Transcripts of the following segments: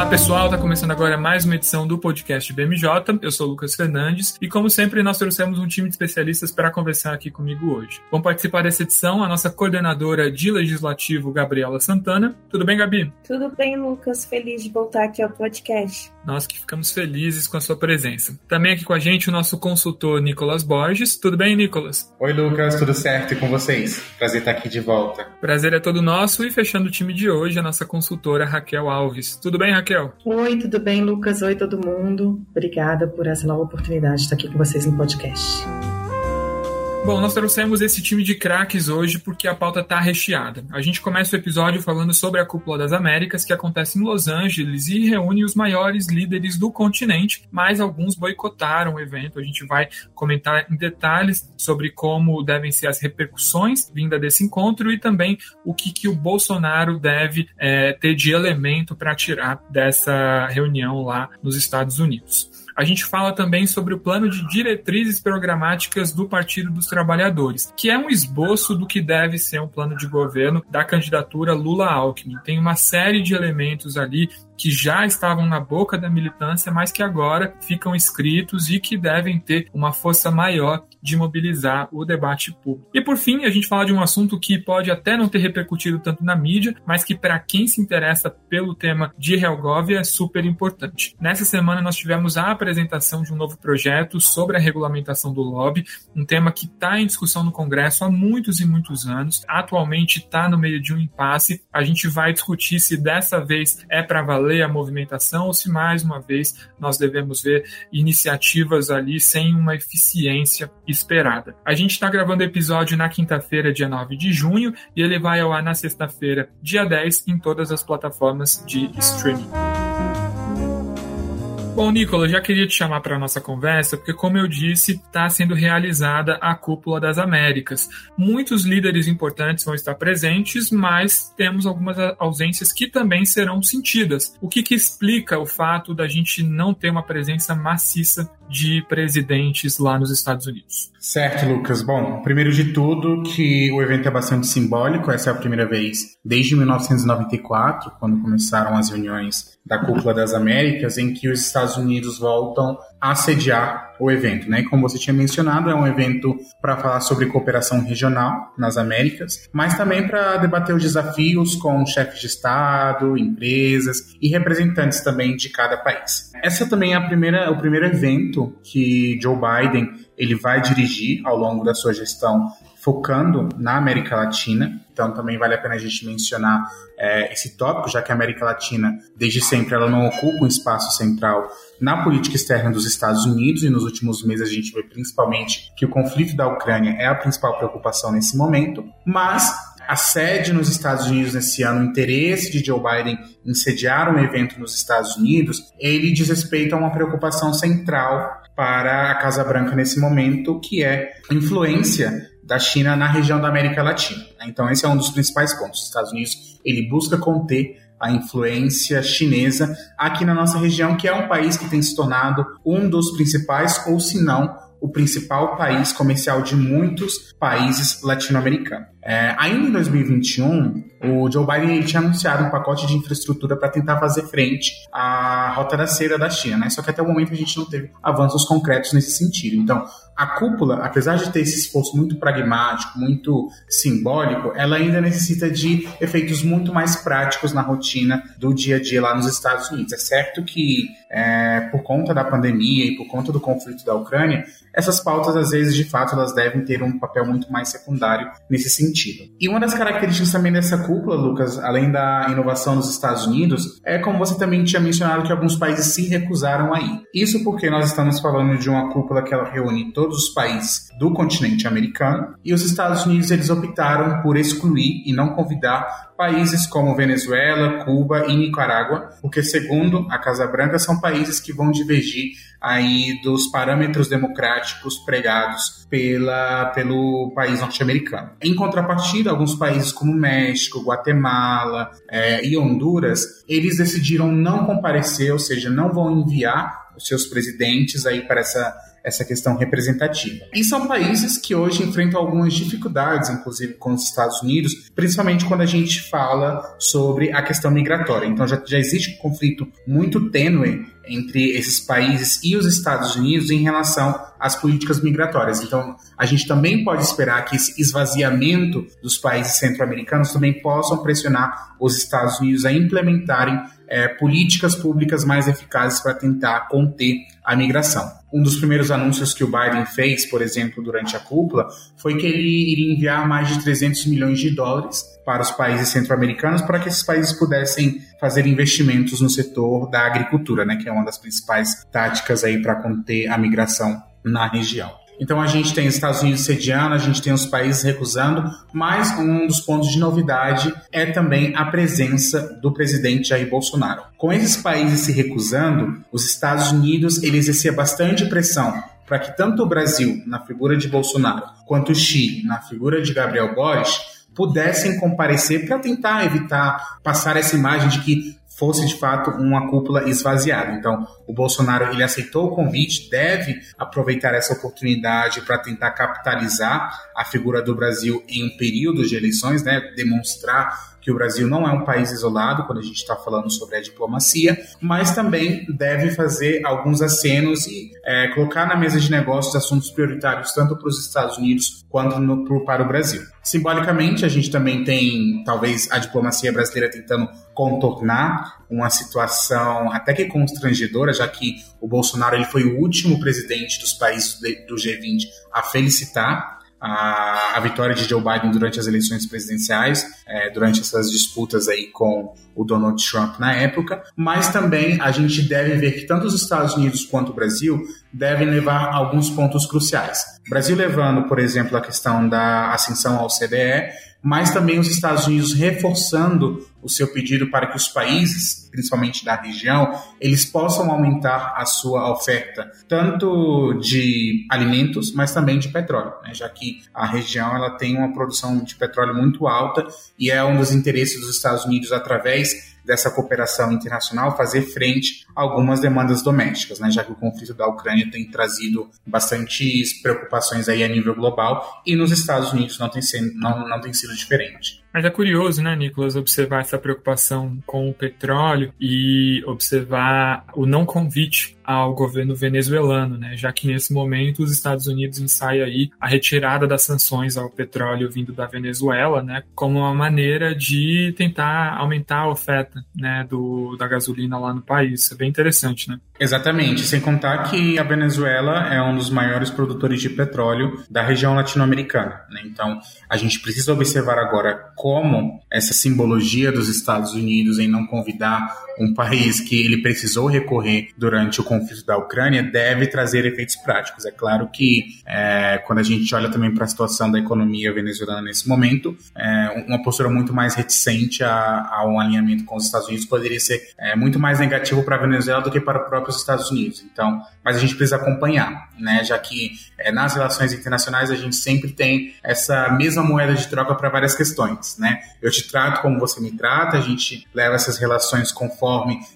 Olá pessoal, está começando agora mais uma edição do podcast BMJ. Eu sou o Lucas Fernandes e, como sempre, nós trouxemos um time de especialistas para conversar aqui comigo hoje. Vão participar dessa edição a nossa coordenadora de legislativo, Gabriela Santana. Tudo bem, Gabi? Tudo bem, Lucas. Feliz de voltar aqui ao podcast. Nós que ficamos felizes com a sua presença. Também aqui com a gente o nosso consultor Nicolas Borges. Tudo bem, Nicolas? Oi, Lucas. Tudo certo e com vocês? Prazer estar aqui de volta. Prazer é todo nosso e fechando o time de hoje, a nossa consultora Raquel Alves. Tudo bem, Raquel? Raquel. Oi, tudo bem, Lucas? Oi, todo mundo. Obrigada por essa nova oportunidade de estar aqui com vocês no podcast. Bom, nós trouxemos esse time de craques hoje porque a pauta está recheada. A gente começa o episódio falando sobre a Cúpula das Américas, que acontece em Los Angeles e reúne os maiores líderes do continente, mas alguns boicotaram o evento. A gente vai comentar em detalhes sobre como devem ser as repercussões vinda desse encontro e também o que, que o Bolsonaro deve é, ter de elemento para tirar dessa reunião lá nos Estados Unidos. A gente fala também sobre o plano de diretrizes programáticas do Partido dos Trabalhadores, que é um esboço do que deve ser um plano de governo da candidatura Lula-Alckmin. Tem uma série de elementos ali que já estavam na boca da militância, mas que agora ficam escritos e que devem ter uma força maior de mobilizar o debate público. E por fim, a gente fala de um assunto que pode até não ter repercutido tanto na mídia, mas que para quem se interessa pelo tema de Helgovia é super importante. Nessa semana nós tivemos a apresentação de um novo projeto sobre a regulamentação do lobby, um tema que está em discussão no Congresso há muitos e muitos anos. Atualmente está no meio de um impasse. A gente vai discutir se dessa vez é para valer a movimentação ou se mais uma vez nós devemos ver iniciativas ali sem uma eficiência esperada. A gente está gravando o episódio na quinta-feira, dia 9 de junho, e ele vai ao ar na sexta-feira, dia 10, em todas as plataformas de streaming. Bom, Nicolas, já queria te chamar para a nossa conversa, porque, como eu disse, está sendo realizada a Cúpula das Américas. Muitos líderes importantes vão estar presentes, mas temos algumas ausências que também serão sentidas. O que, que explica o fato da gente não ter uma presença maciça de presidentes lá nos Estados Unidos. Certo, Lucas. Bom, primeiro de tudo, que o evento é bastante simbólico. Essa é a primeira vez desde 1994, quando começaram as reuniões da Cúpula das Américas, em que os Estados Unidos voltam a sediar o evento, né? Como você tinha mencionado, é um evento para falar sobre cooperação regional nas Américas, mas também para debater os desafios com chefes de Estado, empresas e representantes também de cada país. Essa também é a primeira, o primeiro evento que Joe Biden ele vai dirigir ao longo da sua gestão focando na América Latina. Então também vale a pena a gente mencionar é, esse tópico, já que a América Latina, desde sempre, ela não ocupa um espaço central na política externa dos Estados Unidos, e nos últimos meses a gente vê principalmente que o conflito da Ucrânia é a principal preocupação nesse momento, mas a sede nos Estados Unidos nesse ano, o interesse de Joe Biden em sediar um evento nos Estados Unidos, ele diz respeito a uma preocupação central para a Casa Branca nesse momento, que é a influência da China na região da América Latina. Então esse é um dos principais pontos. Os Estados Unidos ele busca conter a influência chinesa aqui na nossa região, que é um país que tem se tornado um dos principais, ou se não, o principal país comercial de muitos países latino-americanos. É, ainda em 2021, o Joe Biden tinha anunciado um pacote de infraestrutura para tentar fazer frente à rota da seda da China, né? Só que até o momento a gente não teve avanços concretos nesse sentido. Então, a cúpula, apesar de ter esse esforço muito pragmático, muito simbólico, ela ainda necessita de efeitos muito mais práticos na rotina do dia a dia lá nos Estados Unidos. É certo que, é, por conta da pandemia e por conta do conflito da Ucrânia, essas pautas, às vezes, de fato, elas devem ter um papel muito mais secundário nesse sentido. E uma das características também dessa cúpula, Lucas, além da inovação nos Estados Unidos, é como você também tinha mencionado que alguns países se recusaram a ir. Isso porque nós estamos falando de uma cúpula que ela reúne todos os países do continente americano e os Estados Unidos eles optaram por excluir e não convidar países como Venezuela, Cuba e Nicarágua, porque segundo a Casa Branca são países que vão divergir aí dos parâmetros democráticos pregados pela, pelo país norte-americano. Em contrapartida, alguns países como México, Guatemala é, e Honduras, eles decidiram não comparecer, ou seja, não vão enviar os seus presidentes aí para essa essa questão representativa. E são países que hoje enfrentam algumas dificuldades, inclusive com os Estados Unidos, principalmente quando a gente fala sobre a questão migratória. Então já, já existe um conflito muito tênue entre esses países e os Estados Unidos em relação às políticas migratórias. Então, a gente também pode esperar que esse esvaziamento dos países centro-americanos também possam pressionar os Estados Unidos a implementarem é, políticas públicas mais eficazes para tentar conter a migração. Um dos primeiros anúncios que o Biden fez, por exemplo, durante a cúpula, foi que ele iria enviar mais de 300 milhões de dólares para os países centro-americanos para que esses países pudessem fazer investimentos no setor da agricultura, né, que é uma das principais táticas aí para conter a migração na região. Então a gente tem os Estados Unidos sediando, a gente tem os países recusando, mas um dos pontos de novidade é também a presença do presidente Jair Bolsonaro. Com esses países se recusando, os Estados Unidos ele exercia bastante pressão para que tanto o Brasil, na figura de Bolsonaro, quanto o Chile, na figura de Gabriel Boric, pudessem comparecer para tentar evitar passar essa imagem de que fosse de fato uma cúpula esvaziada. Então, o Bolsonaro ele aceitou o convite, deve aproveitar essa oportunidade para tentar capitalizar a figura do Brasil em um período de eleições, né, demonstrar que o Brasil não é um país isolado quando a gente está falando sobre a diplomacia, mas também deve fazer alguns acenos e é, colocar na mesa de negócios assuntos prioritários tanto para os Estados Unidos quanto no, pro, para o Brasil. Simbolicamente, a gente também tem, talvez, a diplomacia brasileira tentando contornar uma situação até que constrangedora, já que o Bolsonaro ele foi o último presidente dos países do G20 a felicitar a, a vitória de Joe Biden durante as eleições presidenciais, é, durante essas disputas aí com o Donald Trump na época, mas também a gente deve ver que tanto os Estados Unidos quanto o Brasil devem levar alguns pontos cruciais. O Brasil levando, por exemplo, a questão da ascensão ao CDE, mas também os Estados Unidos reforçando o seu pedido para que os países, principalmente da região, eles possam aumentar a sua oferta tanto de alimentos, mas também de petróleo, né? já que a região ela tem uma produção de petróleo muito alta e é um dos interesses dos Estados Unidos através dessa cooperação internacional fazer frente a algumas demandas domésticas, né, já que o conflito da Ucrânia tem trazido bastantes preocupações aí a nível global e nos Estados Unidos não tem, sido, não, não tem sido diferente. Mas é curioso, né, Nicolas, observar essa preocupação com o petróleo e observar o não convite ao governo venezuelano, né, já que nesse momento os Estados Unidos ensaiam aí a retirada das sanções ao petróleo vindo da Venezuela, né, como uma maneira de tentar aumentar a oferta, né, do, da gasolina lá no país. Isso é bem interessante, né? Exatamente, sem contar que a Venezuela é um dos maiores produtores de petróleo da região latino-americana, né? Então, a gente precisa observar agora como essa simbologia dos Estados Unidos em não convidar um país que ele precisou recorrer durante o conflito da Ucrânia deve trazer efeitos práticos. É claro que é, quando a gente olha também para a situação da economia venezuelana nesse momento, é, uma postura muito mais reticente a, a, um alinhamento com os Estados Unidos poderia ser é, muito mais negativo para a Venezuela do que para os próprios Estados Unidos. Então, mas a gente precisa acompanhar, né? Já que é, nas relações internacionais a gente sempre tem essa mesma moeda de troca para várias questões, né? Eu te trato como você me trata, a gente leva essas relações conforme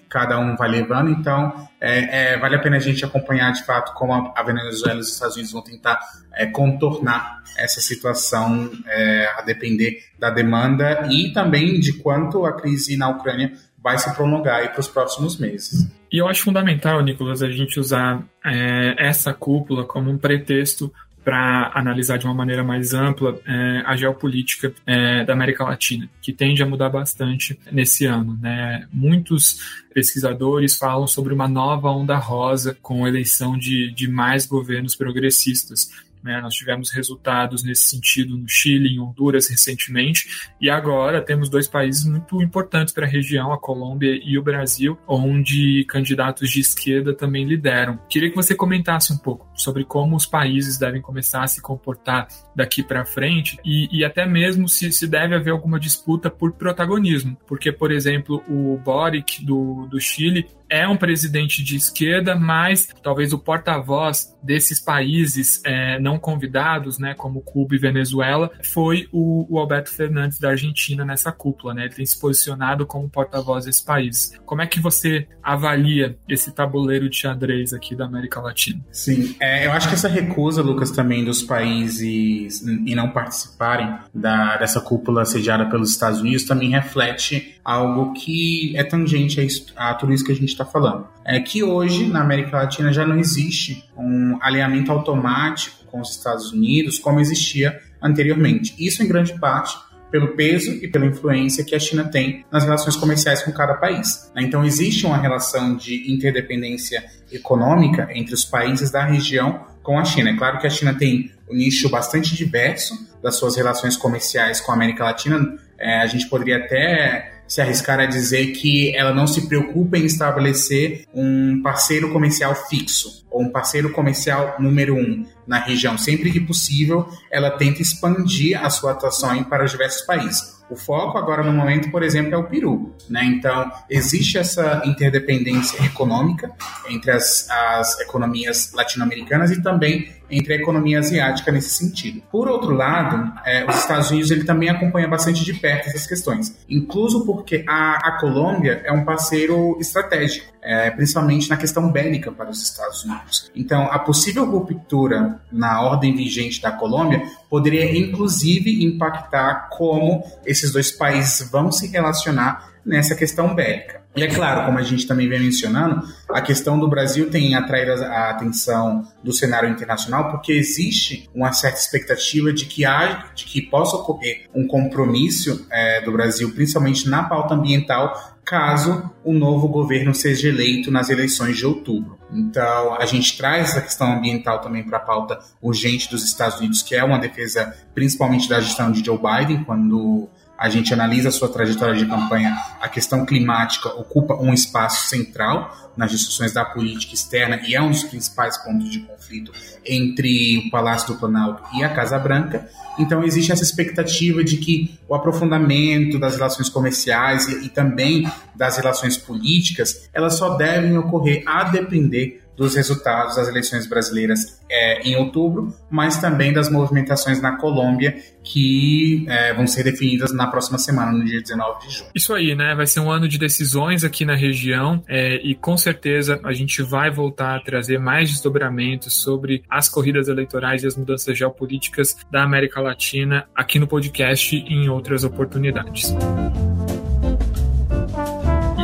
cada um vai levando, então é, é, vale a pena a gente acompanhar de fato como a, a Venezuela e os Estados Unidos vão tentar é, contornar essa situação é, a depender da demanda e também de quanto a crise na Ucrânia vai se prolongar para os próximos meses. E eu acho fundamental, Nicolas, a gente usar é, essa cúpula como um pretexto para analisar de uma maneira mais ampla é, a geopolítica é, da América Latina, que tende a mudar bastante nesse ano. Né? Muitos pesquisadores falam sobre uma nova onda rosa com a eleição de, de mais governos progressistas Né? Nós tivemos resultados nesse sentido no Chile, em Honduras recentemente, e agora temos dois países muito importantes para a região, a Colômbia e o Brasil, onde candidatos de esquerda também lideram. Queria que você comentasse um pouco sobre como os países devem começar a se comportar daqui para frente e, e, até mesmo se, se deve haver alguma disputa por protagonismo, porque, por exemplo, o Boric do, do Chile é um presidente de esquerda, mas talvez o porta-voz desses países é, não convidados, né, como Cuba e Venezuela, foi o, o, Alberto Fernandes da Argentina nessa cúpula. Né? Ele tem se posicionado como porta-voz desses países. Como é que você avalia esse tabuleiro de xadrez aqui da América Latina? Sim, é, eu acho que essa recusa, Lucas, também dos países em não participarem da, dessa cúpula sediada pelos Estados Unidos também reflete algo que é tangente a, a tudo isso que a gente está falando. É que hoje, na América Latina, já não existe um alinhamento automático com os Estados Unidos como existia anteriormente. Isso, em grande parte, pelo peso e pela influência que a China tem nas relações comerciais com cada país. Então, existe uma relação de interdependência econômica entre os países da região com a China. É claro que a China tem um nicho bastante diverso das suas relações comerciais com a América Latina. É, a gente poderia até se arriscar a dizer que ela não se preocupa em estabelecer um parceiro comercial fixo ou um parceiro comercial número um na região. Sempre que possível, ela tenta expandir a sua atuação para diversos países. O foco agora no momento, por exemplo, é o Peru. Né? Então, existe essa interdependência econômica entre as, as economias latino-americanas e também entre a economia asiática nesse sentido. Por outro lado, é, os Estados Unidos ele também acompanha bastante de perto essas questões, incluso porque a, a Colômbia é um parceiro estratégico, é, principalmente na questão bélica para os Estados Unidos. Então, a possível ruptura na ordem vigente da Colômbia poderia inclusive impactar como esses dois países vão se relacionar nessa questão bélica. E é claro, como a gente também vem mencionando, a questão do Brasil tem atraído a atenção do cenário internacional porque existe uma certa expectativa de que há, de que possa ocorrer um compromisso é, do Brasil, principalmente na pauta ambiental, caso o novo governo seja eleito nas eleições de outubro. Então, a gente traz essa questão ambiental também para a pauta urgente dos Estados Unidos, que é uma defesa principalmente da gestão de Joe Biden, quando a gente analisa a sua trajetória de campanha, a questão climática ocupa um espaço central nas discussões da política externa e é um dos principais pontos de conflito entre o Palácio do Planalto e a Casa Branca. Então existe essa expectativa de que o aprofundamento das relações comerciais e, e também das relações políticas, elas só devem ocorrer a depender dos resultados das eleições brasileiras é, em outubro, mas também das movimentações na Colômbia que é, vão ser definidas na próxima semana, no dia 19 de junho. Isso aí, né? Vai ser um ano de decisões aqui na região é, e com certeza a gente vai voltar a trazer mais desdobramentos sobre as corridas eleitorais e as mudanças geopolíticas da América Latina aqui no podcast e em outras oportunidades.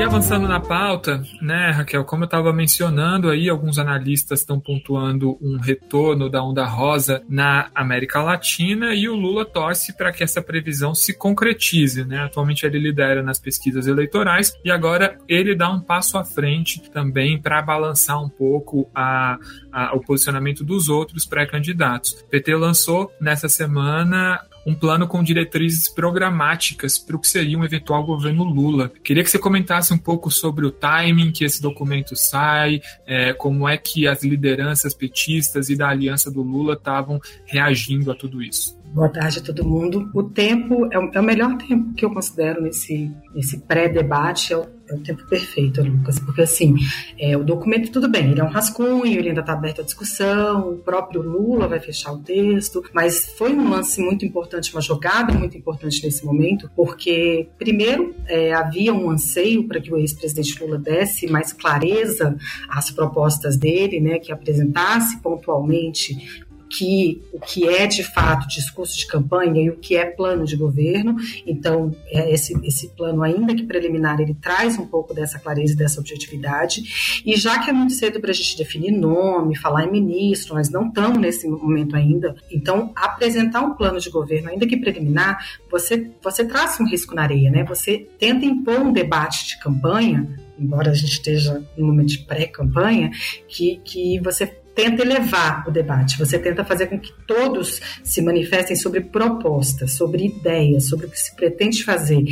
E avançando na pauta, né, Raquel, como eu estava mencionando aí, alguns analistas estão pontuando um retorno da onda rosa na América Latina e o Lula torce para que essa previsão se concretize, né? Atualmente ele lidera nas pesquisas eleitorais e agora ele dá um passo à frente também para balançar um pouco a, a, o posicionamento dos outros pré-candidatos. PT lançou nessa semana um plano com diretrizes programáticas para o que seria um eventual governo Lula. Queria que você comentasse um pouco sobre o timing que esse documento sai, é, como é que as lideranças petistas e da aliança do Lula estavam reagindo a tudo isso. Boa tarde a todo mundo. O tempo é o, é melhor tempo que eu considero nesse, nesse pré-debate, é o, é o, tempo perfeito, Lucas, porque assim, é, o documento, tudo bem, ele é um rascunho, ele ainda está aberto à discussão, o próprio Lula vai fechar o texto, mas foi um lance muito importante, uma jogada muito importante nesse momento, porque, primeiro, é, havia um anseio para que o ex-presidente Lula desse mais clareza às propostas dele, né, que apresentasse pontualmente que, o que é de fato discurso de campanha e o que é plano de governo. Então, é esse, esse plano, ainda que preliminar, ele traz um pouco dessa clareza e dessa objetividade. E já que é muito cedo para a gente definir nome, falar em ministro, nós não estamos nesse momento ainda, então apresentar um plano de governo, ainda que preliminar, você, você traz um risco na areia, né? Você tenta impor um debate de campanha embora a gente esteja no momento de pré-campanha, que, que você tenta elevar o debate, você tenta fazer com que todos se manifestem sobre propostas, sobre ideias, sobre o que se pretende fazer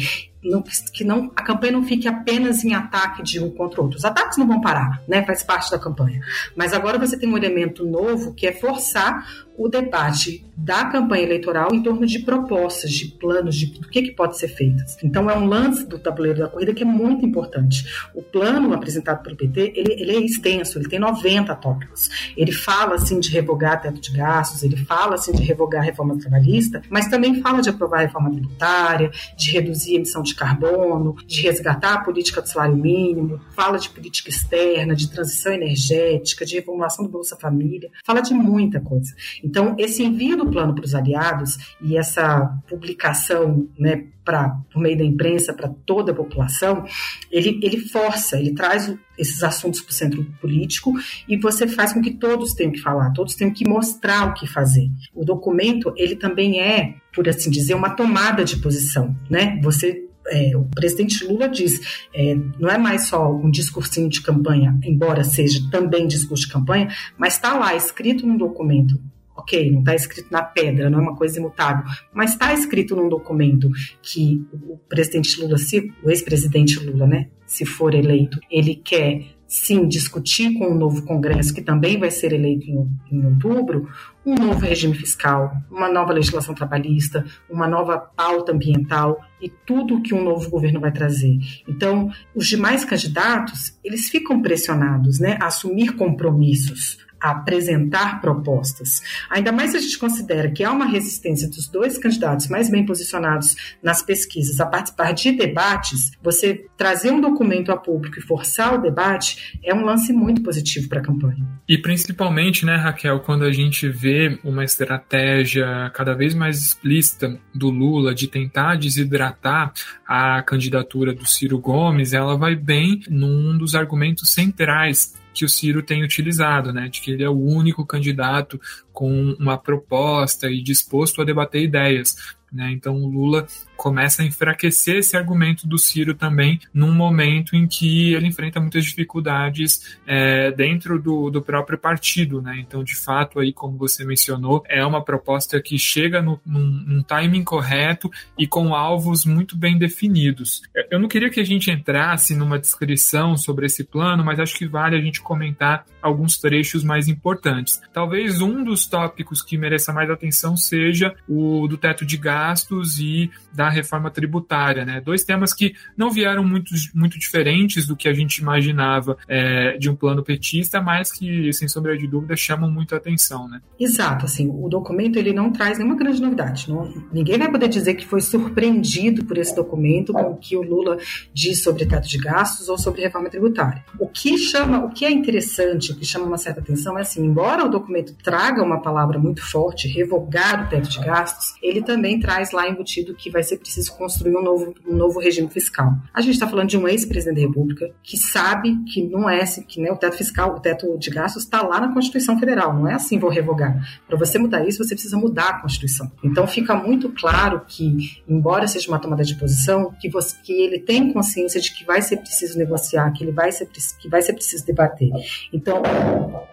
não, que não, a campanha não fique apenas em ataque de um contra o outro. Os ataques não vão parar, né? Faz parte da campanha. Mas agora você tem um elemento novo que é forçar o debate da campanha eleitoral em torno de propostas, de planos, de do que, que pode ser feito. Então é um lance do tabuleiro da corrida que é muito importante. O plano apresentado pelo PT, ele, ele é extenso, ele tem 90 tópicos. Ele fala assim de revogar teto de gastos, ele fala assim de revogar a reforma trabalhista, mas também fala de aprovar a reforma tributária, de reduzir a emissão de carbono, de resgatar a política do salário mínimo, fala de política externa, de transição energética, de reformulação do Bolsa Família, fala de muita coisa. Então, esse envio do plano para os aliados e essa publicação, né, pra, por meio da imprensa para toda a população, ele, ele força, ele traz esses assuntos para o centro político e você faz com que todos tenham que falar, todos tenham que mostrar o que fazer. O documento, ele também é, por assim dizer, uma tomada de posição, né? Você é, o presidente Lula diz, é, não é mais só um discursinho de campanha, embora seja também discurso de campanha, mas está lá escrito num documento ok, não está escrito na pedra, não é uma coisa imutável, mas está escrito num documento que o presidente Lula, se, o ex-presidente Lula, né, se for eleito, ele quer sim discutir com o novo Congresso, que também vai ser eleito em, em outubro, um novo regime fiscal, uma nova legislação trabalhista, uma nova pauta ambiental e tudo que um novo governo vai trazer. Então, os demais candidatos, eles ficam pressionados né, a assumir compromissos, apresentar propostas. Ainda mais se a gente considera que há uma resistência dos dois candidatos mais bem posicionados nas pesquisas a participar de debates, você trazer um documento a público e forçar o debate é um lance muito positivo para a campanha. E principalmente, né, Raquel, quando a gente vê uma estratégia cada vez mais explícita do Lula de tentar desidratar a candidatura do Ciro Gomes, ela vai bem num dos argumentos centrais que o Ciro tem utilizado, né, de que ele é o único candidato com uma proposta e disposto a debater ideias. Né? Então o Lula começa a enfraquecer esse argumento do Ciro também num momento em que ele enfrenta muitas dificuldades é, dentro do, do próprio partido. Né? Então, de fato, aí, como você mencionou, é uma proposta que chega no, num, num timing correto e com alvos muito bem definidos. Eu não queria que a gente entrasse numa descrição sobre esse plano, mas acho que vale a gente comentar alguns trechos mais importantes. Talvez um dos tópicos que mereça mais atenção seja o do teto de gastos e da reforma tributária, né? Dois temas que não vieram muito, muito diferentes do que a gente imaginava é, de um plano petista, mas que, sem sombra de dúvida, chamam muito a atenção, né? Exato, assim, o documento ele não traz nenhuma grande novidade. Não, ninguém vai poder dizer que foi surpreendido por esse documento com o que o Lula diz sobre teto de gastos ou sobre reforma tributária. O que chama, o que é interessante, o que chama uma certa atenção é assim, embora o documento traga uma palavra muito forte, revogar o teto de gastos, ele também traz lá embutido que vai ser preciso construir um novo, um novo regime fiscal. A gente está falando de um ex-presidente da República que sabe que não é assim, que né, o teto fiscal, o teto de gastos está lá na Constituição Federal, não é assim vou revogar. Para você mudar isso, você precisa mudar a Constituição. Então fica muito claro que, embora seja uma tomada de posição, que, você, que ele tem consciência de que vai ser preciso negociar, que ele vai ser que vai ser preciso debater. Então,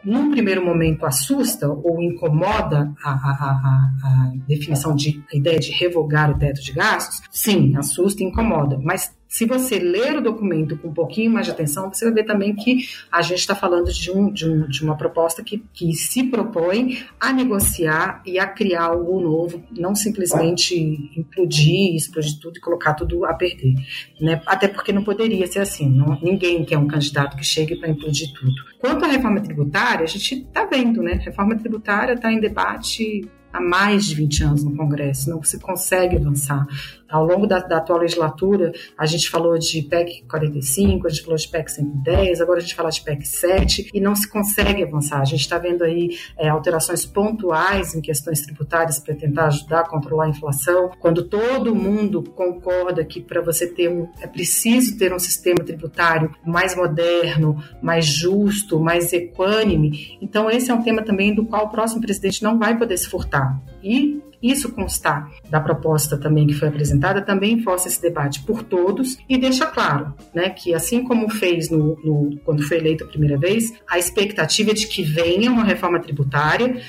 num primeiro momento assusta ou incomoda a, a, a, a definição de a ideia de revogar o teto de gastos sim, assusta e incomoda, mas se você ler o documento com um pouquinho mais de atenção, você vai ver também que a gente está falando de, um, de, um, de, uma proposta que, que se propõe a negociar e a criar algo novo, não simplesmente implodir, explodir tudo e colocar tudo a perder. Né? Até porque não poderia ser assim. Não, ninguém quer um candidato que chegue para implodir tudo. Quanto à reforma tributária, a gente está vendo, né? Reforma tributária está em debate há mais de 20 anos no Congresso, não se consegue avançar. Ao longo da, da, atual legislatura, a gente falou de PEC 45, a gente falou de PEC 110, agora a gente fala de PEC 7 e não se consegue avançar. A gente está vendo aí é, alterações pontuais em questões tributárias para tentar ajudar a controlar a inflação, quando todo mundo concorda que para você ter um, é preciso ter um sistema tributário mais moderno, mais justo, mais equânime. Então esse é um tema também do qual o próximo presidente não vai poder se furtar. E isso constar da proposta também que foi apresentada, também força esse debate por todos e deixa claro né, que, assim como fez no, no, quando foi eleito a primeira vez, a expectativa é de que venha uma reforma tributária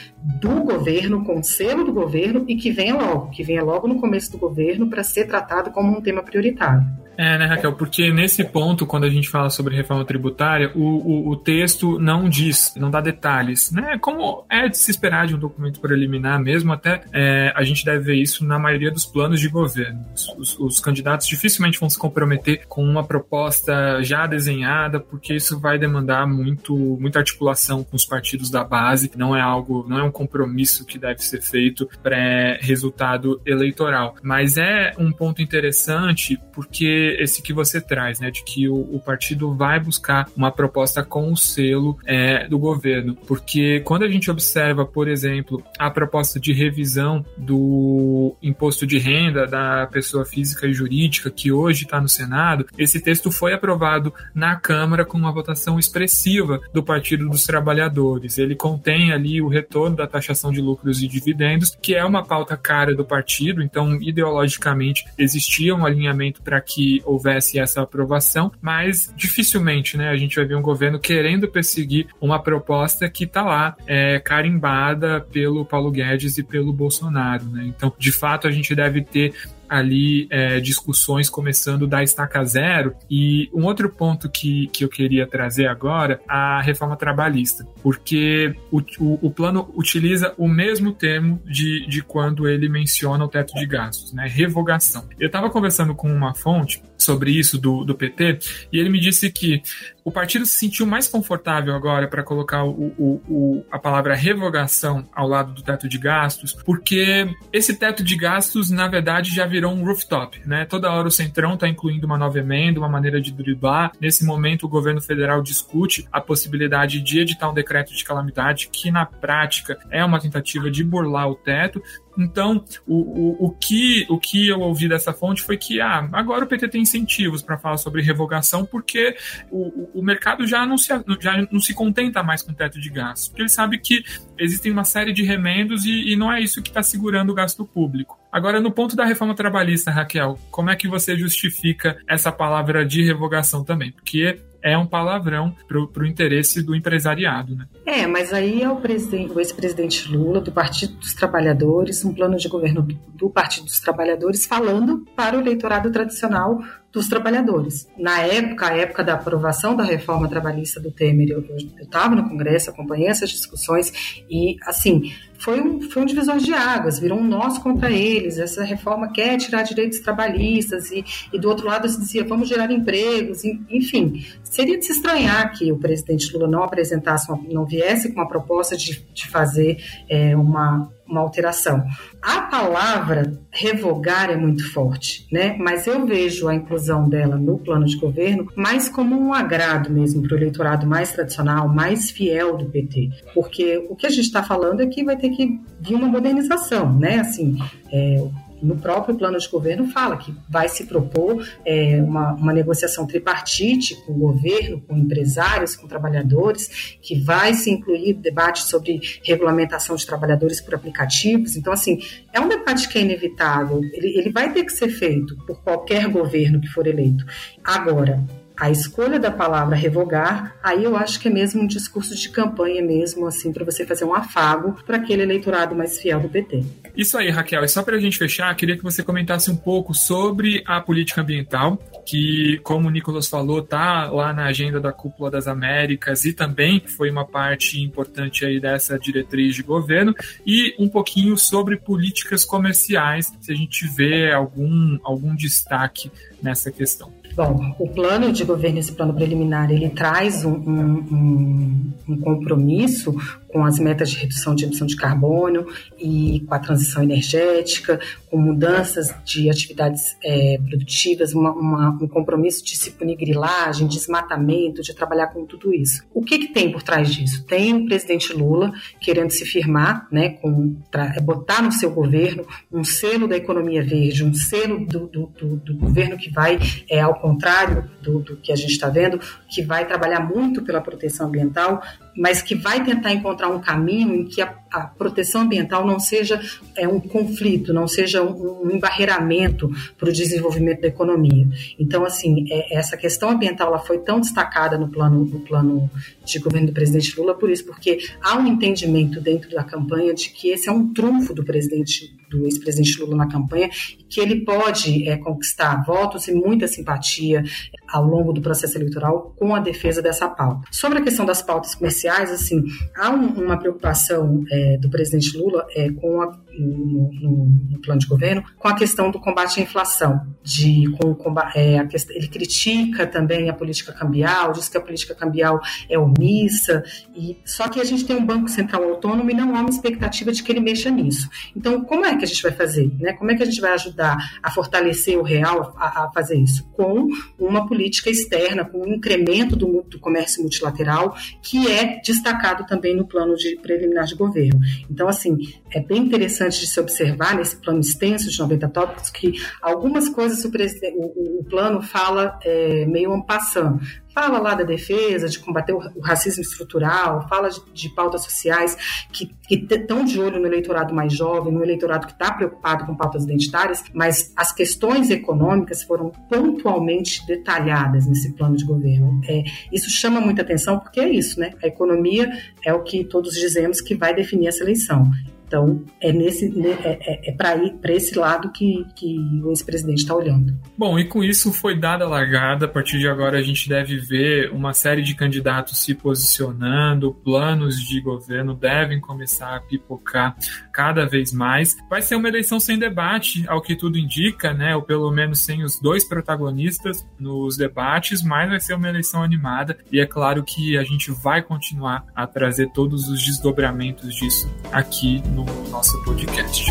do governo, com selo do governo, e que venha logo, que venha logo no começo do governo para ser tratado como um tema prioritário. É, né, Raquel? Porque nesse ponto, quando a gente fala sobre reforma tributária, o, o, o, texto não diz, não dá detalhes, né? Como é de se esperar de um documento preliminar mesmo, até é, a gente deve ver isso na maioria dos planos de governo. Os, os, candidatos dificilmente vão se comprometer com uma proposta já desenhada, porque isso vai demandar muito, muita articulação com os partidos da base. Não é algo, não é um compromisso que deve ser feito pré-resultado eleitoral. Mas é um ponto interessante porque esse que você traz, né, de que o, o partido vai buscar uma proposta com o selo é, do governo, porque quando a gente observa, por exemplo, a proposta de revisão do imposto de renda da pessoa física e jurídica que hoje está no Senado, esse texto foi aprovado na Câmara com uma votação expressiva do Partido dos Trabalhadores. Ele contém ali o retorno da taxação de lucros e dividendos, que é uma pauta cara do partido, então ideologicamente existia um alinhamento para que houvesse essa aprovação, mas dificilmente né, a gente vai ver um governo querendo perseguir uma proposta que está lá é, carimbada pelo Paulo Guedes e pelo Bolsonaro. Né? Então, de fato, a gente deve ter ali é, discussões começando da estaca zero. E um outro ponto que, que eu queria trazer agora, a reforma trabalhista, porque o, o, o plano utiliza o mesmo termo de, de quando ele menciona o teto de gastos, né? Revogação. Eu estava conversando com uma fonte sobre isso do, do PT e ele me disse que o partido se sentiu mais confortável agora para colocar o, o, o, a palavra revogação ao lado do teto de gastos, porque esse teto de gastos, na verdade, já virou um rooftop. Né? Toda hora o Centrão está incluindo uma nova emenda, uma maneira de driblar. Nesse momento, o governo federal discute a possibilidade de editar um decreto de calamidade, que na prática é uma tentativa de burlar o teto. Então, o, o, o, que, o que eu ouvi dessa fonte foi que ah, agora o PT tem incentivos para falar sobre revogação, porque o, o mercado já não, se, já não se contenta mais com o teto de gastos, porque ele sabe que existem uma série de remendos e, e não é isso que está segurando o gasto público. Agora, no ponto da reforma trabalhista, Raquel, como é que você justifica essa palavra de revogação também? Porque é um palavrão para o interesse do empresariado. Né? É, mas aí é o, o ex-presidente Lula, do Partido dos Trabalhadores, um plano de governo do, do Partido dos Trabalhadores, falando para o eleitorado tradicional dos trabalhadores. Na época, a época da aprovação da reforma trabalhista do Temer, eu estava no Congresso, acompanhei essas discussões e, assim, foi um, foi um divisor de águas, virou um nós contra eles. Essa reforma quer tirar direitos trabalhistas e, e do outro lado se dizia vamos gerar empregos, enfim. Seria de se estranhar que o presidente Lula não apresentasse, uma, não viesse com uma proposta de, de fazer é, uma uma alteração. A palavra revogar é muito forte, né? Mas eu vejo a inclusão dela no plano de governo mais como um agrado mesmo para o eleitorado mais tradicional, mais fiel do PT, porque o que a gente está falando é que vai ter que vir uma modernização, né? Assim, é, no próprio plano de governo fala que vai se propor é, uma, uma, negociação tripartite com o governo, com empresários, com trabalhadores, que vai se incluir debate sobre regulamentação de trabalhadores por aplicativos. Então, assim, é um debate que é inevitável, ele, ele vai ter que ser feito por qualquer governo que for eleito. Agora, a escolha da palavra revogar, aí eu acho que é mesmo um discurso de campanha mesmo, assim, para você fazer um afago para aquele eleitorado mais fiel do PT. Isso aí, Raquel. E só para a gente fechar, queria que você comentasse um pouco sobre a política ambiental, que, como o Nicolas falou, tá lá na agenda da Cúpula das Américas e também foi uma parte importante aí dessa diretriz de governo, e um pouquinho sobre políticas comerciais, se a gente vê algum, algum destaque nessa questão. Bom, o plano de governo, esse plano preliminar, ele traz um, um, um, compromisso com as metas de redução de emissão de carbono e com a transição energética, com mudanças de atividades é, produtivas, uma, uma, um compromisso de se punir grilagem, desmatamento, de trabalhar com tudo isso. O que, que tem por trás disso? Tem o presidente Lula querendo se firmar, né, com, é, botar no seu governo um selo da economia verde, um selo do, do, do, do governo que vai é, ao contrário do, do que a gente está vendo, que vai trabalhar muito pela proteção ambiental, mas que vai tentar encontrar um caminho em que a, a proteção ambiental não seja é, um conflito, não seja um, um embarreiramento para o desenvolvimento da economia. Então, assim, é, essa questão ambiental ela foi tão destacada no plano, no plano de governo do presidente Lula por isso, porque há um entendimento dentro da campanha de que esse é um trunfo do presidente do ex-presidente Lula na campanha, que ele pode é, conquistar votos e muita simpatia ao longo do processo eleitoral com a defesa dessa pauta. Sobre a questão das pautas comerciais, assim, há um, uma preocupação é, do presidente Lula é, com a, no, no, no, plano de governo com a questão do combate à inflação. De, com, é, a, ele critica também a política cambial, diz que a política cambial é omissa, e, só que a gente tem um Banco Central autônomo e não há uma expectativa de que ele mexa nisso. Então, como é que a gente vai fazer? Né? Como é que a gente vai ajudar a fortalecer o real a, a fazer isso? Com uma política externa, com um incremento do, do comércio multilateral, que é destacado também no plano de preliminar de governo. Então, assim, é bem interessante de se observar nesse plano extenso de 90 tópicos que algumas coisas o, o, o plano fala é, meio en passant, fala lá da defesa, de combater o, racismo estrutural, fala de, pautas sociais que estão de olho no eleitorado mais jovem, no eleitorado que está preocupado com pautas identitárias, mas as questões econômicas foram pontualmente detalhadas nesse plano de governo. É, isso chama muita atenção porque é isso, né? A economia é o que todos dizemos que vai definir essa eleição. Então, é, nesse, né, é, é, é para esse lado que, que o ex-presidente está olhando. Bom, e com isso foi dada a largada. A partir de agora, a gente deve ver uma série de candidatos se posicionando, planos de governo devem começar a pipocar cada vez mais. Vai ser uma eleição sem debate, ao que tudo indica, né? Ou pelo menos sem os dois protagonistas nos debates, mas vai ser uma eleição animada. E é claro que a gente vai continuar a trazer todos os desdobramentos disso aqui no nosso podcast.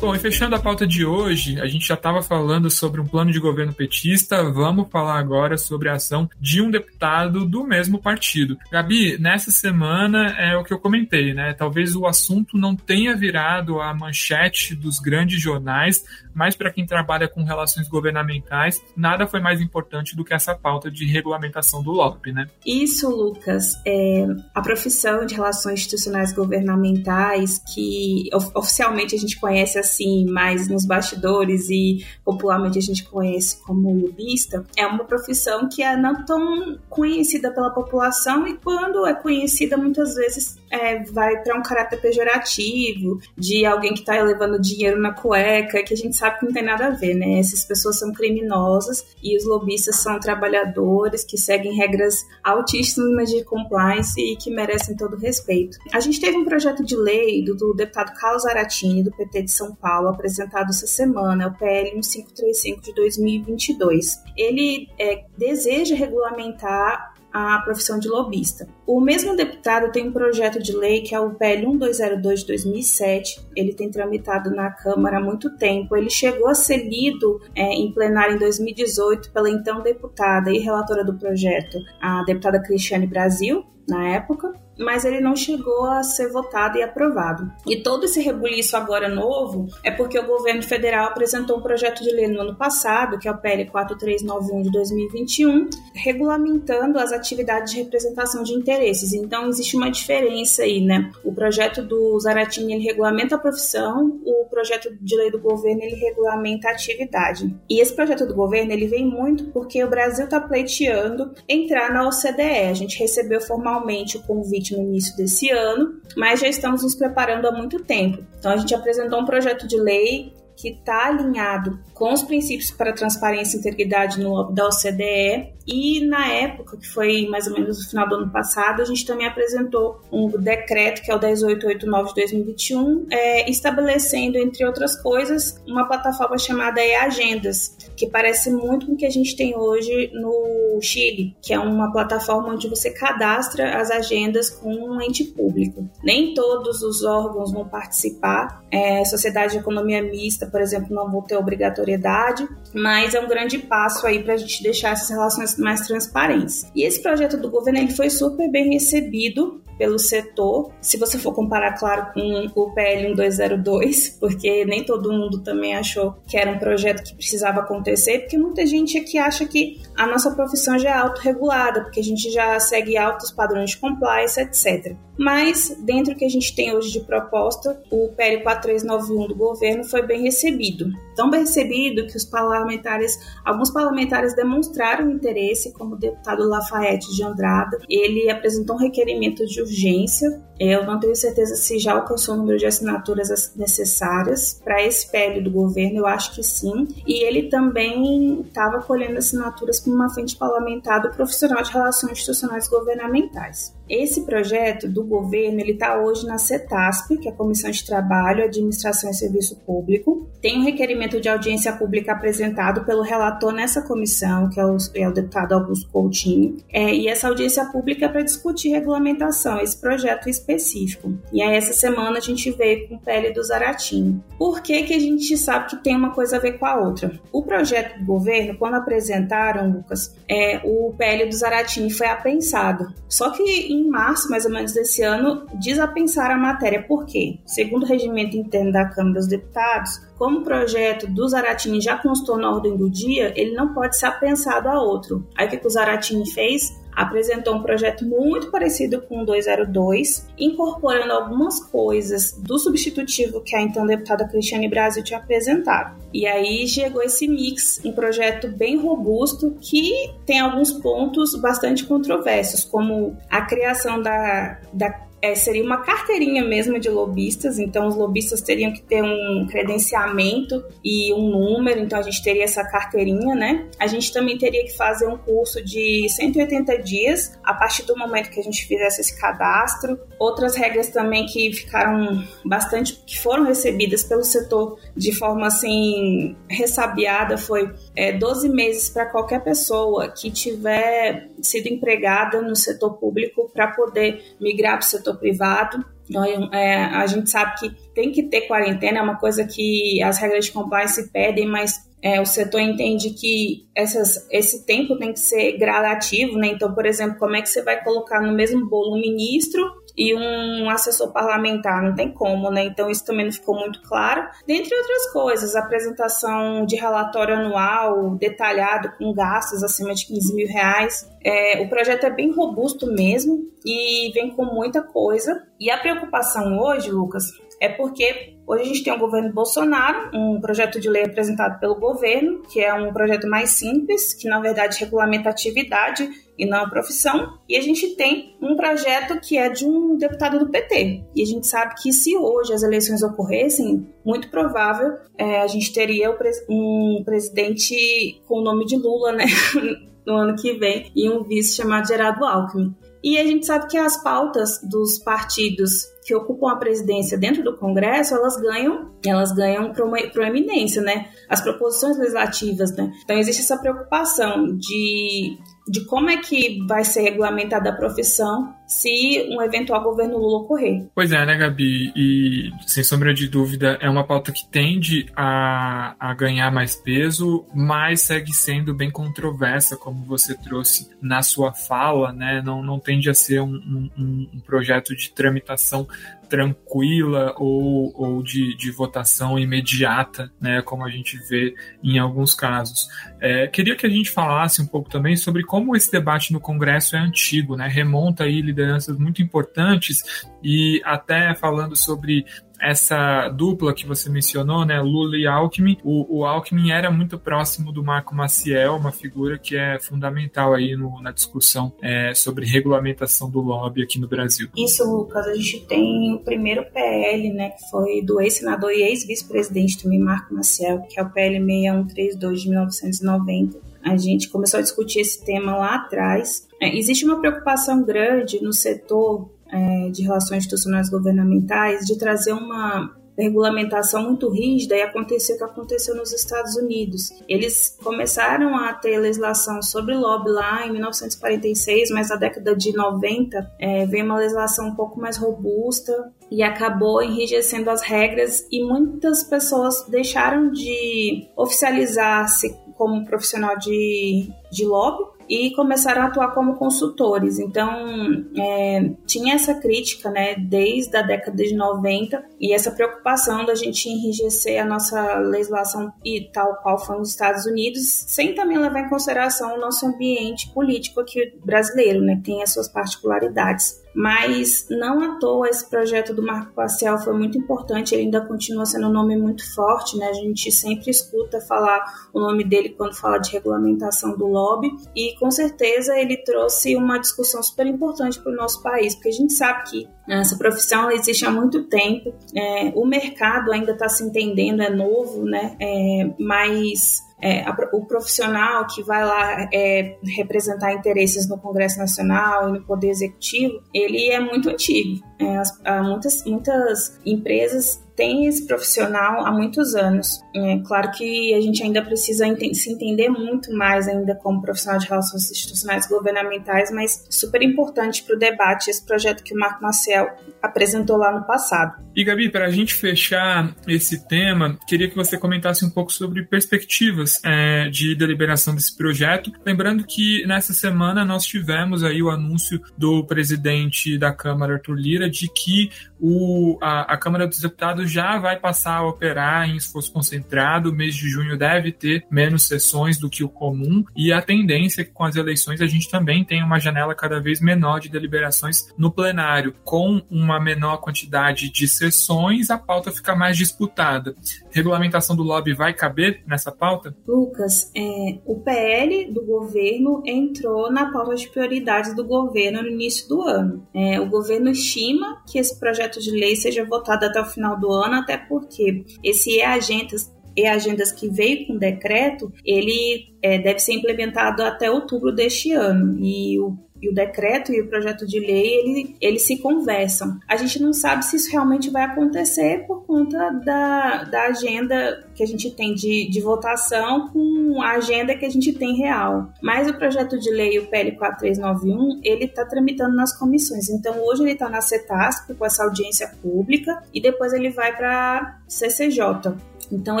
Bom, e fechando a pauta de hoje, a gente já estava falando sobre um plano de governo petista, vamos falar agora sobre a ação de um deputado do mesmo partido. Gabi, nessa semana é o que eu comentei, né? Talvez o assunto não tenha virado a manchete dos grandes jornais, mas para quem trabalha com relações governamentais, nada foi mais importante do que essa pauta de regulamentação do LOP, né? Isso, Lucas. É, a profissão de relações institucionais governamentais, que oficialmente a gente conhece assim, mais nos bastidores e popularmente a gente conhece como lobista, é uma profissão que é não tão conhecida pela população e quando é conhecida muitas vezes é, vai para um caráter pejorativo de alguém que está levando dinheiro na cueca, que a gente sabe que não tem nada a ver, né? Essas pessoas são criminosas e os lobistas são trabalhadores que seguem regras altíssimas de compliance e que merecem todo respeito. A gente teve um projeto de lei do, do deputado Carlos Aratini, do PT de São Paulo, apresentado essa semana, o PL 1535 de 2022. Ele é, deseja regulamentar a profissão de lobista. O mesmo deputado tem um projeto de lei que é o PL 1202 de 2007. Ele tem tramitado na Câmara há muito tempo. Ele chegou a ser lido é, em plenário em 2018 pela então deputada e relatora do projeto, a deputada Cristiane Brasil, na época mas ele não chegou a ser votado e aprovado. E todo esse rebuliço agora novo é porque o governo federal apresentou um projeto de lei no ano passado, que é o PL 4391 de 2021, regulamentando as atividades de representação de interesses. Então existe uma diferença aí, né? O projeto do Zaratini ele regulamenta a profissão, o projeto de lei do governo ele regulamenta a atividade. E esse projeto do governo ele vem muito porque o Brasil está pleiteando entrar na OCDE. A gente recebeu formalmente o convite no início desse ano, mas já estamos nos preparando há muito tempo. Então a gente apresentou um projeto de lei que está alinhado com os princípios para transparência e integridade no, da OCDE. E na época, que foi mais ou menos no final do ano passado, a gente também apresentou um decreto, que é o 10889 de 2021, é, estabelecendo, entre outras coisas, uma plataforma chamada e-Agendas, que parece muito com o que a gente tem hoje no Chile, que é uma plataforma onde você cadastra as agendas com um ente público. Nem todos os órgãos vão participar. É, sociedade de economia mista, por exemplo, não vão ter obrigatoriedade mas é um grande passo aí para a gente deixar essas relações mais transparentes. E esse projeto do governo ele foi super bem recebido pelo setor. Se você for comparar, claro, com o PL 1202, porque nem todo mundo também achou que era um projeto que precisava acontecer, porque muita gente aqui acha que a nossa profissão já é autorregulada, porque a gente já segue altos padrões de compliance, etc. Mas, dentro do que a gente tem hoje de proposta, o PL 4391 do governo foi bem recebido. Tão bem recebido que os parlamentares, alguns parlamentares demonstraram interesse, como o deputado Lafayette de Andrada. Ele apresentou um requerimento de urgência. Eu não tenho certeza se já alcançou o número de assinaturas necessárias para esse PL do governo, eu acho que sim. E ele também estava colhendo assinaturas para uma frente parlamentar do profissional de relações institucionais governamentais. Esse projeto do governo ele está hoje na CETASP, que é a Comissão de Trabalho, Administração e Serviço Público. Tem um requerimento de audiência pública apresentado pelo relator nessa comissão, que é o, é o deputado Augusto Coutinho. É, e essa audiência pública é para discutir regulamentação, esse projeto específico. E aí, essa semana, a gente veio com o PL do Zaratim. Por que, que a gente sabe que tem uma coisa a ver com a outra? O projeto do governo, quando apresentaram, Lucas, é, o PL do Zaratim foi apensado. Só que em março, mais ou menos desse ano, diz a pensar a matéria. Por quê? Segundo o regimento interno da Câmara dos Deputados, como o projeto do Zaratini já constou na ordem do dia, ele não pode ser apensado a outro. Aí o que, que o Zaratini fez? Apresentou um projeto muito parecido com o 202, incorporando algumas coisas do substitutivo que a então deputada Cristiane Brasil tinha apresentado. E aí chegou esse mix, um projeto bem robusto que tem alguns pontos bastante controversos, como a criação da, da é, seria uma carteirinha mesmo de lobistas, então os lobistas teriam que ter um credenciamento e um número, então a gente teria essa carteirinha, né? A gente também teria que fazer um curso de 180 dias a partir do momento que a gente fizesse esse cadastro. Outras regras também que ficaram bastante, que foram recebidas pelo setor de forma assim ressabiada foi é, 12 meses para qualquer pessoa que tiver sido empregada no setor público para poder migrar para o setor privado. Então, é, a gente sabe que tem que ter quarentena, é uma coisa que as regras de compliance pedem, mas é, o setor entende que essas, esse tempo tem que ser gradativo, né? Então, por exemplo, como é que você vai colocar no mesmo bolo um ministro e um assessor parlamentar, não tem como, né? Então isso também não ficou muito claro. Dentre outras coisas, apresentação de relatório anual detalhado com gastos acima de 15 mil reais. É, o projeto é bem robusto mesmo e vem com muita coisa. E a preocupação hoje, Lucas, é porque hoje a gente tem o governo Bolsonaro, um projeto de lei apresentado pelo governo, que é um projeto mais simples, que na verdade regulamenta a atividade e não a profissão, e a gente tem um projeto que é de um deputado do PT. E a gente sabe que se hoje as eleições ocorressem, muito provável é, a gente teria um presidente com o nome de Lula, né? no ano que vem, e um vice chamado Gerardo Alckmin. E a gente sabe que as pautas dos partidos que ocupam a presidência dentro do Congresso, elas ganham, elas ganham proeminência, né? As proposições legislativas, né? Então existe essa preocupação de de como é que vai ser regulamentada a profissão se um eventual governo Lula ocorrer. Pois é, né, Gabi? E, sem sombra de dúvida, é uma pauta que tende a, a ganhar mais peso, mas segue sendo bem controversa, como você trouxe na sua fala, né? Não, não tende a ser um, um, um projeto de tramitação tranquila ou, ou de, de votação imediata, né, como a gente vê em alguns casos. É, queria que a gente falasse um pouco também sobre como esse debate no Congresso é antigo, né, remonta aí lideranças muito importantes e até falando sobre essa dupla que você mencionou, né, Lula e Alckmin, o, o Alckmin era muito próximo do Marco Maciel, uma figura que é fundamental aí no, na discussão é, sobre regulamentação do lobby aqui no Brasil. Isso, Lucas, a gente tem o primeiro PL, né, que foi do ex-senador e ex-vice-presidente também, Marco Maciel, que é o PL 6132 de 1990. A gente começou a discutir esse tema lá atrás. É, existe uma preocupação grande no setor é, de relações institucionais governamentais de trazer uma regulamentação muito rígida e aconteceu o que aconteceu nos Estados Unidos. Eles começaram a ter legislação sobre lobby lá em 1946, mas na década de 90 é, veio uma legislação um pouco mais robusta e acabou enrijecendo as regras e muitas pessoas deixaram de oficializar-se como profissional de, de lobby e começaram a atuar como consultores. Então, é, tinha essa crítica, né, desde a década de 90 e essa preocupação da gente enrijecer a nossa legislação e tal qual foi nos Estados Unidos, sem também levar em consideração o nosso ambiente político aqui brasileiro, né, que tem as suas particularidades mas não à toa esse projeto do Marco Parcial foi muito importante, ele ainda continua sendo um nome muito forte, né? A gente sempre escuta falar o nome dele quando fala de regulamentação do lobby, e com certeza ele trouxe uma discussão super importante para o nosso país, porque a gente sabe que essa profissão existe há muito tempo, é, o mercado ainda está se entendendo, é novo, né? É, mas é, a, o profissional que vai lá é, representar interesses no Congresso Nacional e no Poder Executivo, ele é muito antigo. É, as, muitas, muitas empresas tem esse profissional há muitos anos. É claro que a gente ainda precisa se entender muito mais ainda como profissional de relações institucionais governamentais, mas super importante para o debate esse projeto que o Marco Maciel apresentou lá no passado. E Gabi, para a gente fechar esse tema, queria que você comentasse um pouco sobre perspectivas é, de deliberação desse projeto. Lembrando que nessa semana nós tivemos aí o anúncio do presidente da Câmara, Arthur Lira, de que o, a, a Câmara dos Deputados já vai passar a operar em esforço concentrado. O mês de junho deve ter menos sessões do que o comum, e a tendência é que com as eleições a gente também tenha uma janela cada vez menor de deliberações no plenário. Com uma menor quantidade de sessões, a pauta fica mais disputada. Regulamentação do lobby vai caber nessa pauta? Lucas, é, o PL do governo entrou na pauta de prioridades do governo no início do ano. É, o governo estima que esse projeto de lei seja votado até o final do ano, até porque esse e-agendas e-agendas que veio com decreto, ele é, deve ser implementado até outubro deste ano. E o e o decreto e o projeto de lei, ele, eles se conversam. A gente não sabe se isso realmente vai acontecer por conta da, da agenda que a gente tem de, de votação com a agenda que a gente tem real. Mas o projeto de lei, o PL 4391, ele está tramitando nas comissões. Então, hoje ele está na CETASP com essa audiência pública e depois ele vai para CCJ. Então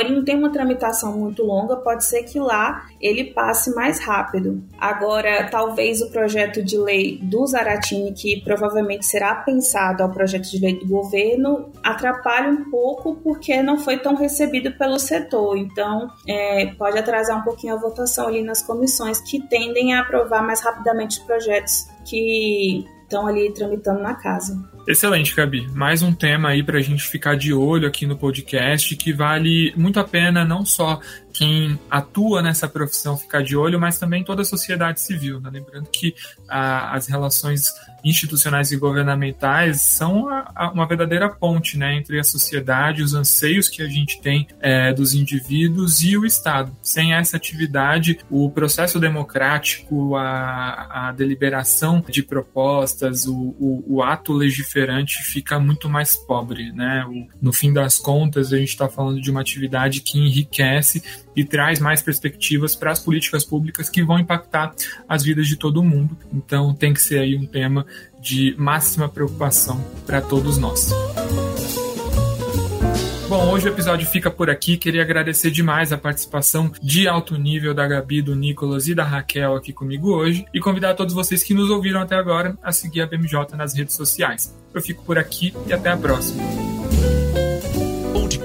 ele não tem uma tramitação muito longa, pode ser que lá ele passe mais rápido. Agora, talvez o projeto de lei do Zaratini, que provavelmente será pensado ao projeto de lei do governo, atrapalhe um pouco porque não foi tão recebido pelo setor. Então, é, pode atrasar um pouquinho a votação ali nas comissões que tendem a aprovar mais rapidamente os projetos que estão ali tramitando na casa. Excelente, Gabi. Mais um tema aí para a gente ficar de olho aqui no podcast que vale muito a pena não só quem atua nessa profissão ficar de olho, mas também toda a sociedade civil. Né? Lembrando que ah, as relações institucionais e governamentais são a, a, uma verdadeira ponte né, entre a sociedade, os anseios que a gente tem é, dos indivíduos e o Estado. Sem essa atividade, o processo democrático, a, a deliberação de propostas, o, o, o, ato legiferante fica muito mais pobre. Né? O, no fim das contas, a gente está falando de uma atividade que enriquece e traz mais perspectivas para as políticas públicas que vão impactar as vidas de todo mundo. Então tem que ser aí um tema de máxima preocupação para todos nós. Bom, hoje o episódio fica por aqui. Queria agradecer demais a participação de alto nível da Gabi, do Nicolas e da Raquel aqui comigo hoje e convidar todos vocês que nos ouviram até agora a seguir a BMJ nas redes sociais. Eu fico por aqui e até a próxima